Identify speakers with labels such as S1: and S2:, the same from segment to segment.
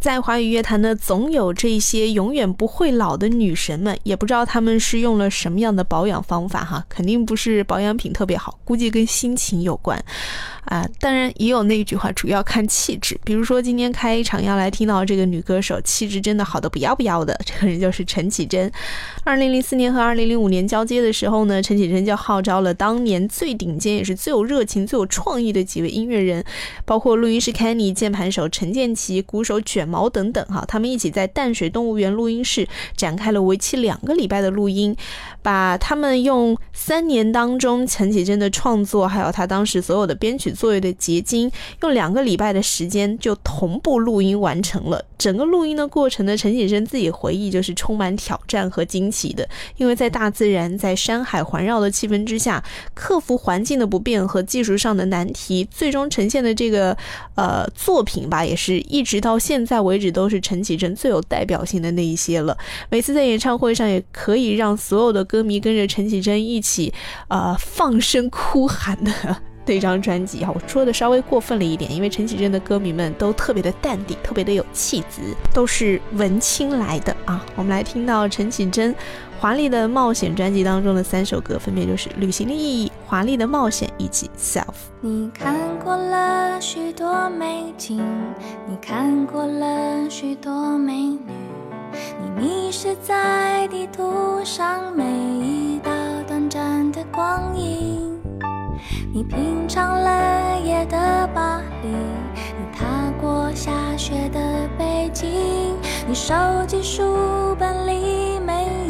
S1: 在华语乐坛呢，总有这些永远不会老的女神们，也不知道她们是用了什么样的保养方法哈，肯定不是保养品特别好，估计跟心情有关。啊，当然也有那句话，主要看气质。比如说今天开一场要来听到这个女歌手，气质真的好的不要不要的，这个人就是陈绮贞。二零零四年和二零零五年交接的时候呢，陈绮贞就号召了当年最顶尖也是最有热情、最有创意的几位音乐人，包括录音师 Kenny、键盘手陈建奇、鼓手卷毛等等哈，他们一起在淡水动物园录音室展开了为期两个礼拜的录音，把他们用三年当中陈绮贞的创作，还有他当时所有的编曲。作业的结晶，用两个礼拜的时间就同步录音完成了。整个录音的过程呢，陈绮贞自己回忆就是充满挑战和惊奇的，因为在大自然、在山海环绕的气氛之下，克服环境的不便和技术上的难题，最终呈现的这个呃作品吧，也是一直到现在为止都是陈绮贞最有代表性的那一些了。每次在演唱会上，也可以让所有的歌迷跟着陈绮贞一起啊放声哭喊的。这张专辑啊，我说的稍微过分了一点，因为陈绮贞的歌迷们都特别的淡定，特别的有气质，都是文青来的啊。我们来听到陈绮贞《华丽的冒险》专辑当中的三首歌，分别就是《旅行的意义》、《华丽的冒险》以及《Self》。
S2: 你看过了许多美景，你看过了许多美女，你迷失在地图上每一道短暂的光影。你品尝了夜的巴黎，你踏过下雪的北京，你收集书本里每一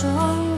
S2: 说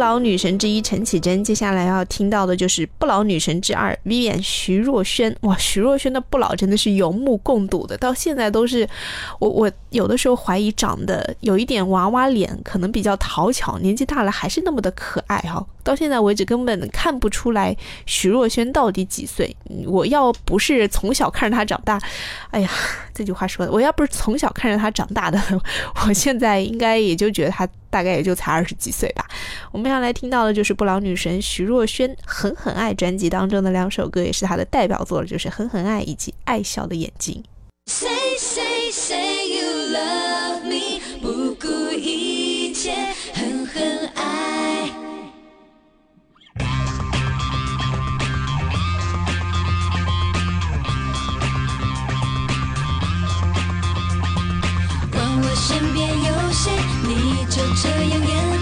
S1: 老女神之一陈绮贞，接下来要听到的就是不老女神之二，V. 演徐若瑄。哇，徐若瑄的不老真的是有目共睹的，到现在都是，我我有的时候怀疑长得有一点娃娃脸，可能比较讨巧，年纪大了还是那么的可爱哈。到现在为止根本看不出来徐若瑄到底几岁，我要不是从小看着她长大，哎呀，这句话说的，我要不是从小看着她长大的，我现在应该也就觉得她大概也就才二十几岁吧。我们要。来听到的就是不老女神徐若瑄《狠狠爱》专辑当中的两首歌，也是她的代表作，就是《狠狠爱》以及《爱笑的眼睛》。
S2: Say say say you love me，不顾一切狠狠爱。管我身边有谁，你就这样演。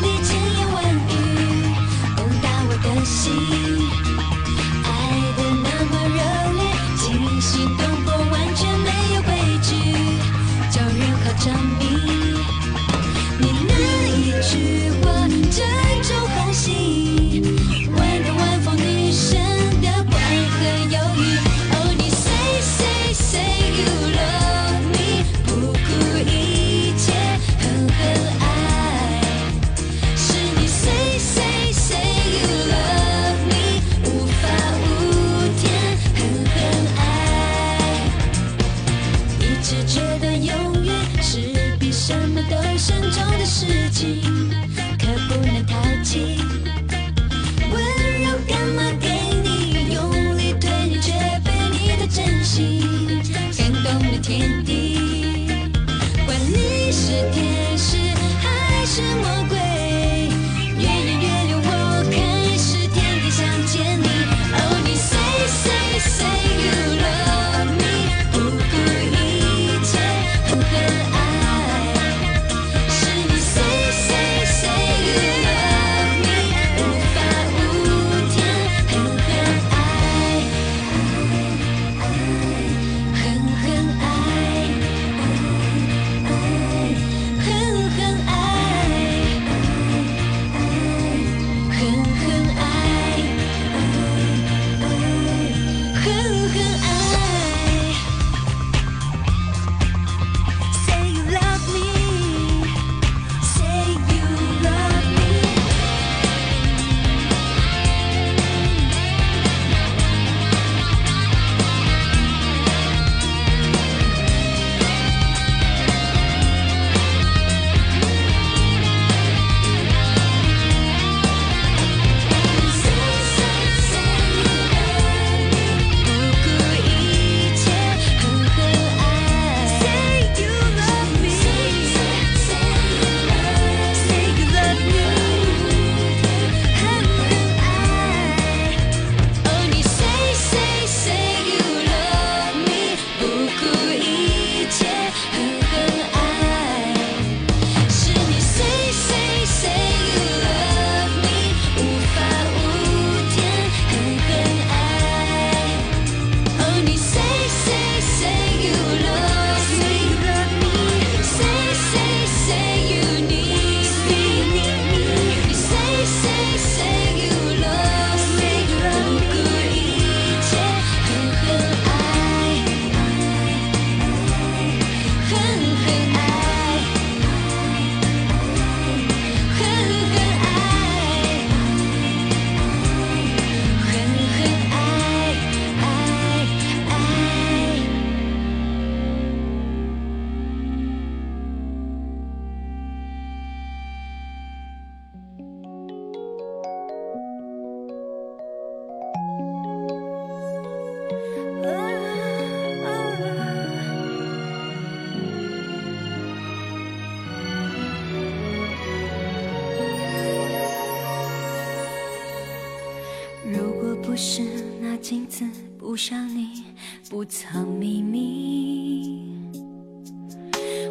S2: 藏秘密。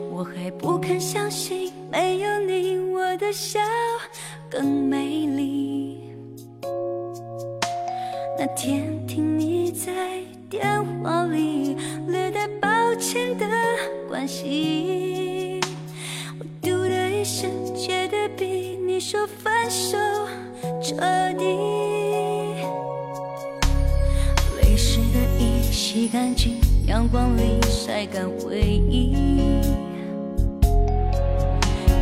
S2: 我还不肯相信，没有你，我的笑更美丽。那天听你在电话里略带抱歉的关心，我嘟的一声，觉得比你说分手彻底。洗干净阳光里晒干回忆。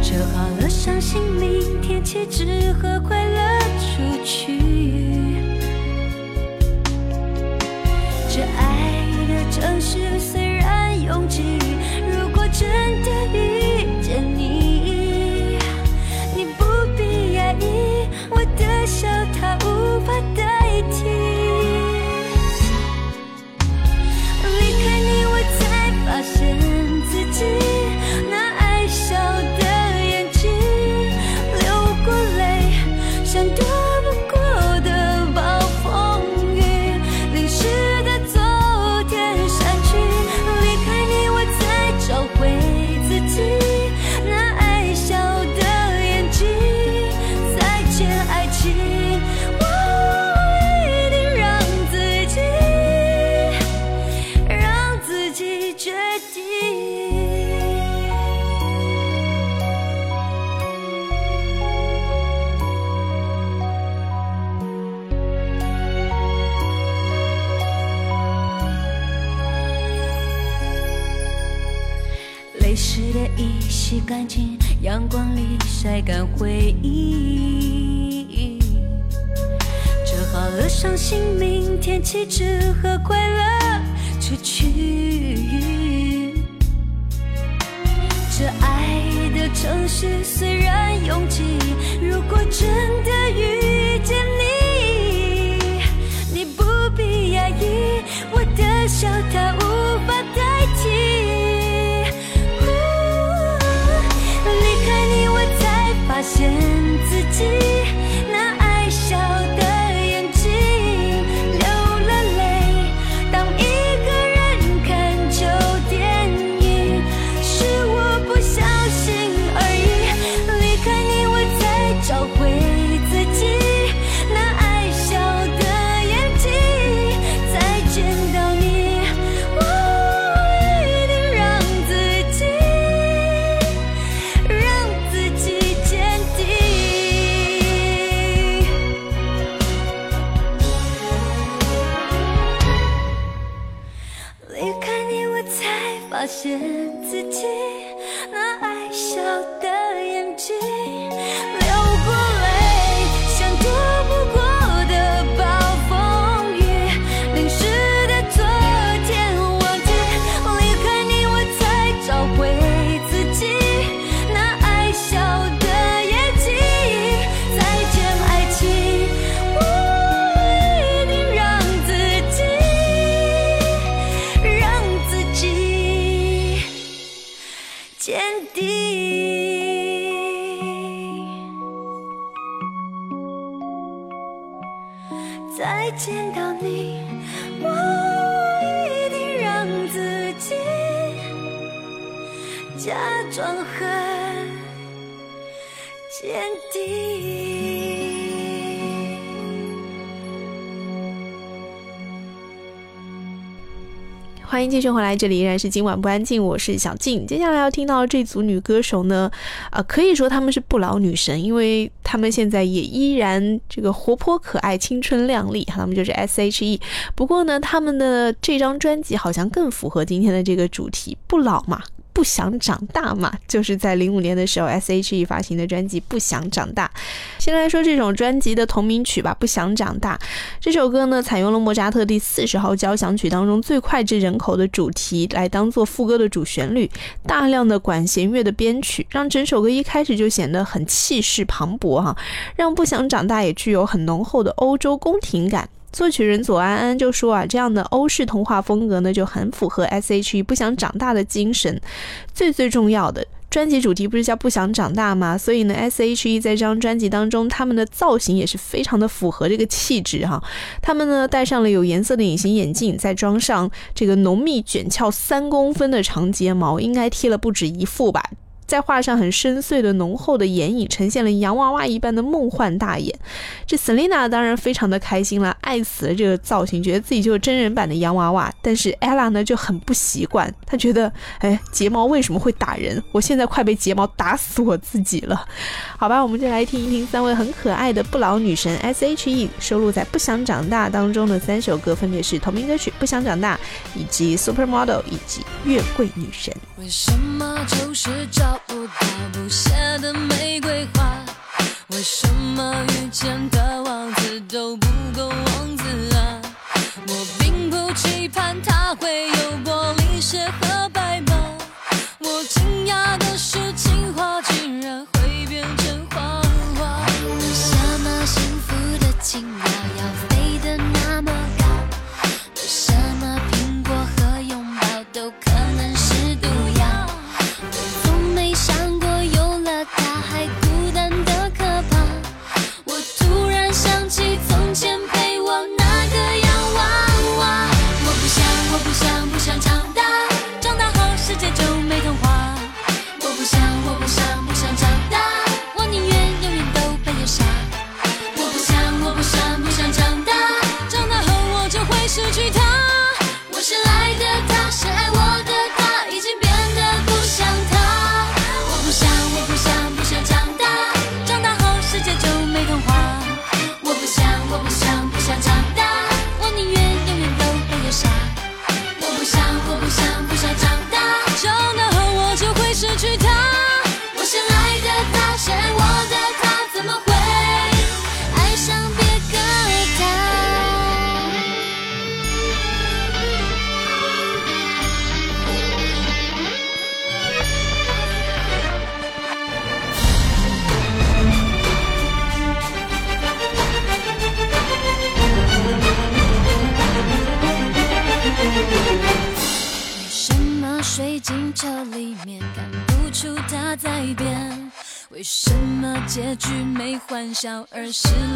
S2: 折好了伤心明天起只和快乐出去。回忆。折好了伤心，明天起只和快乐出去。这爱的城市虽然拥挤，如果真的遇见你，你不必压抑，我的笑它无 tea 再见到你，我一定让自己假装很坚定。
S1: 欢迎继续回来，这里依然是今晚不安静，我是小静。接下来要听到这组女歌手呢，啊，可以说她们是不老女神，因为她们现在也依然这个活泼可爱、青春靓丽。她们就是 S.H.E。不过呢，她们的这张专辑好像更符合今天的这个主题，不老嘛。不想长大嘛，就是在零五年的时候，S.H.E 发行的专辑《不想长大》。先来说这种专辑的同名曲吧，《不想长大》这首歌呢，采用了莫扎特第四十号交响曲当中最脍炙人口的主题来当做副歌的主旋律，大量的管弦乐的编曲，让整首歌一开始就显得很气势磅礴哈，让《不想长大》也具有很浓厚的欧洲宫廷感。作曲人左安安就说啊，这样的欧式童话风格呢，就很符合 S.H.E 不想长大的精神。最最重要的，专辑主题不是叫不想长大吗？所以呢，S.H.E 在这张专辑当中，他们的造型也是非常的符合这个气质哈。他们呢，戴上了有颜色的隐形眼镜，再装上这个浓密卷翘三公分的长睫毛，应该贴了不止一副吧。再画上很深邃的浓厚的眼影，呈现了洋娃娃一般的梦幻大眼。这 Selina 当然非常的开心了，爱死了这个造型，觉得自己就是真人版的洋娃娃。但是 Ella 呢就很不习惯，她觉得，哎，睫毛为什么会打人？我现在快被睫毛打死我自己了。好吧，我们就来听一听三位很可爱的不老女神 S.H.E 收录在《不想长大》当中的三首歌，分别是同名歌曲《不想长大》，以及《Supermodel》，以及《月桂女神》。
S2: 为什么就是找不到不谢的玫瑰花？为什么遇见的王子都不够王子啊？我并不期盼他会有玻璃鞋和白马，我惊讶的是情话竟然会变成谎话。为什么幸福的青蛙笑，而是泪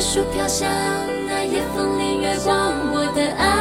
S2: 树飘香那夜风里月光我的爱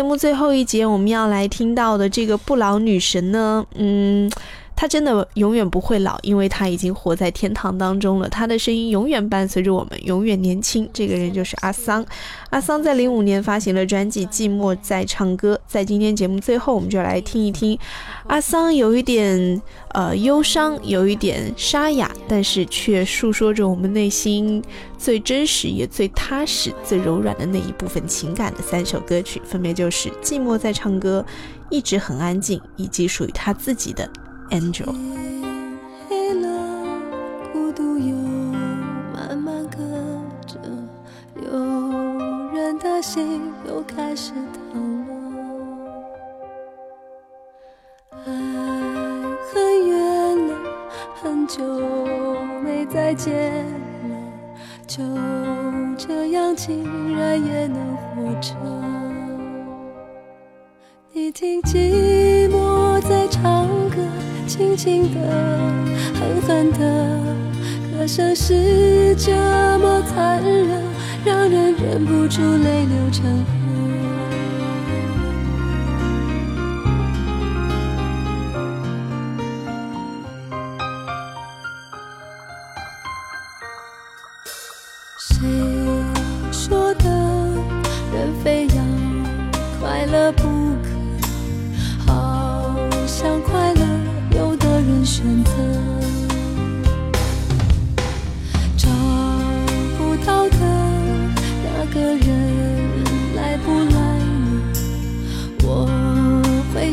S1: 节目最后一节我们要来听到的这个不老女神呢嗯他真的永远不会老因为他已经活在天堂当中了他的声音永远伴随着我们永远年轻。这个人就是阿桑。阿桑在零五年发行了专辑寂寞在唱歌在今天节目最后我们就来听一听。阿桑有一点呃忧伤有一点沙哑但是却诉说着我们内心最真实也最踏实最柔软的那一部分情感的三首歌曲分别就是寂寞在唱歌一直很安静以及属于他自己的 Angel，天
S2: 黑了，孤独又慢慢隔着，有人的心又开始疼了。爱很远了，很久没再见了，就这样，竟然也能活着。你听，寂寞在唱歌。轻轻的，狠狠的，歌声是这么残忍，让人忍不住泪流成河。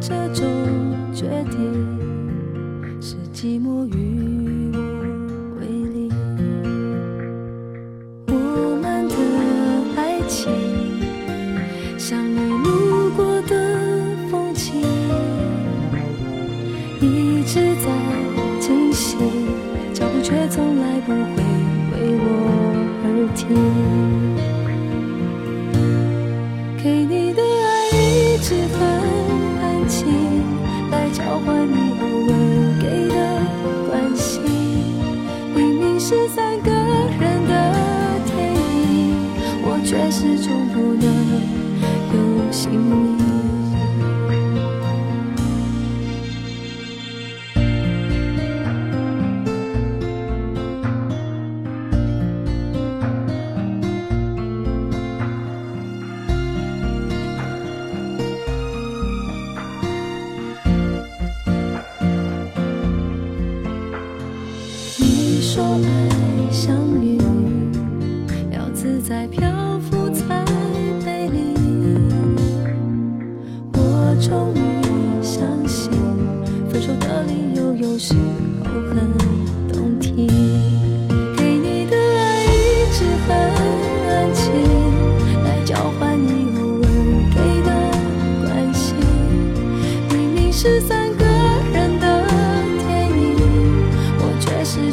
S2: 这种决定是寂寞与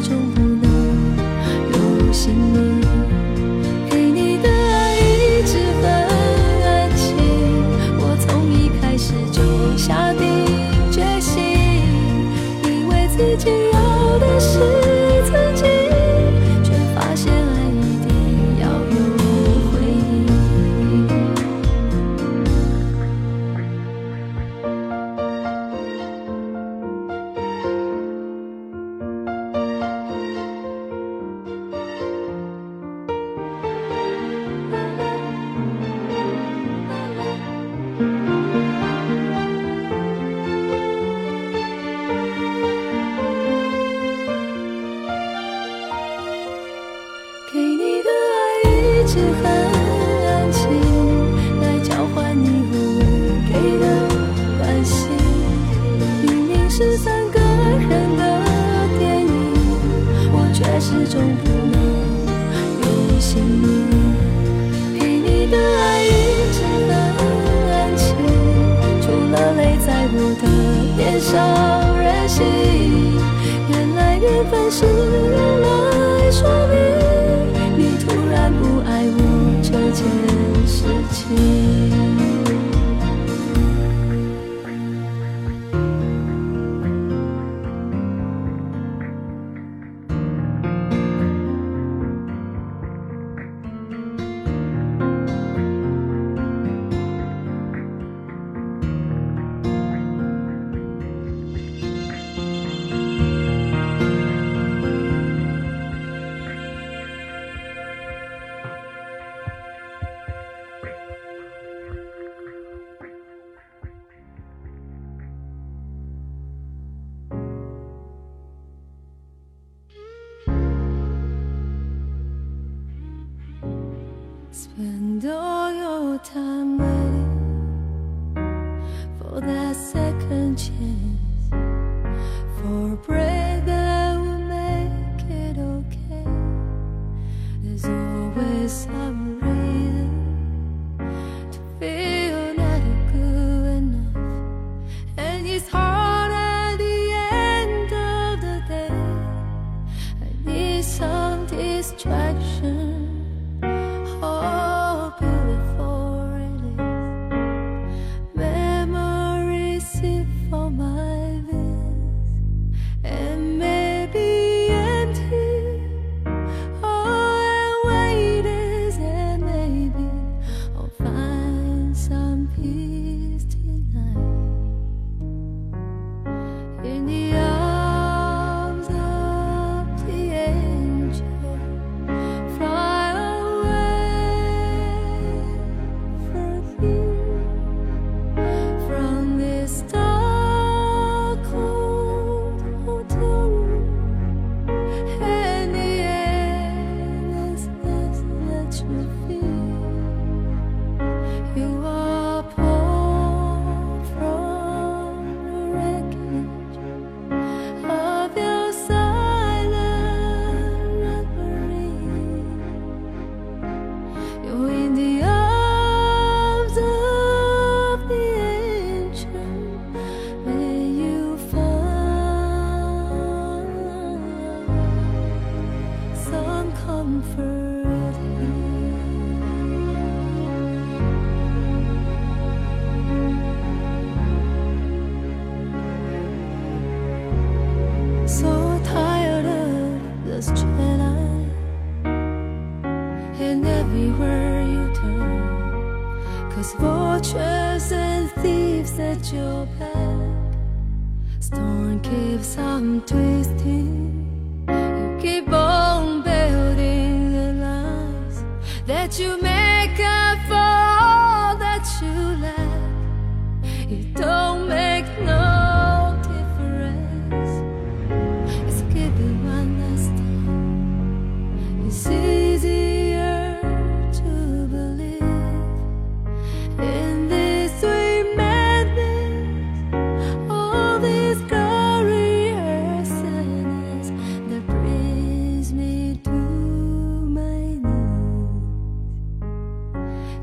S2: 终不能有姓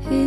S2: 一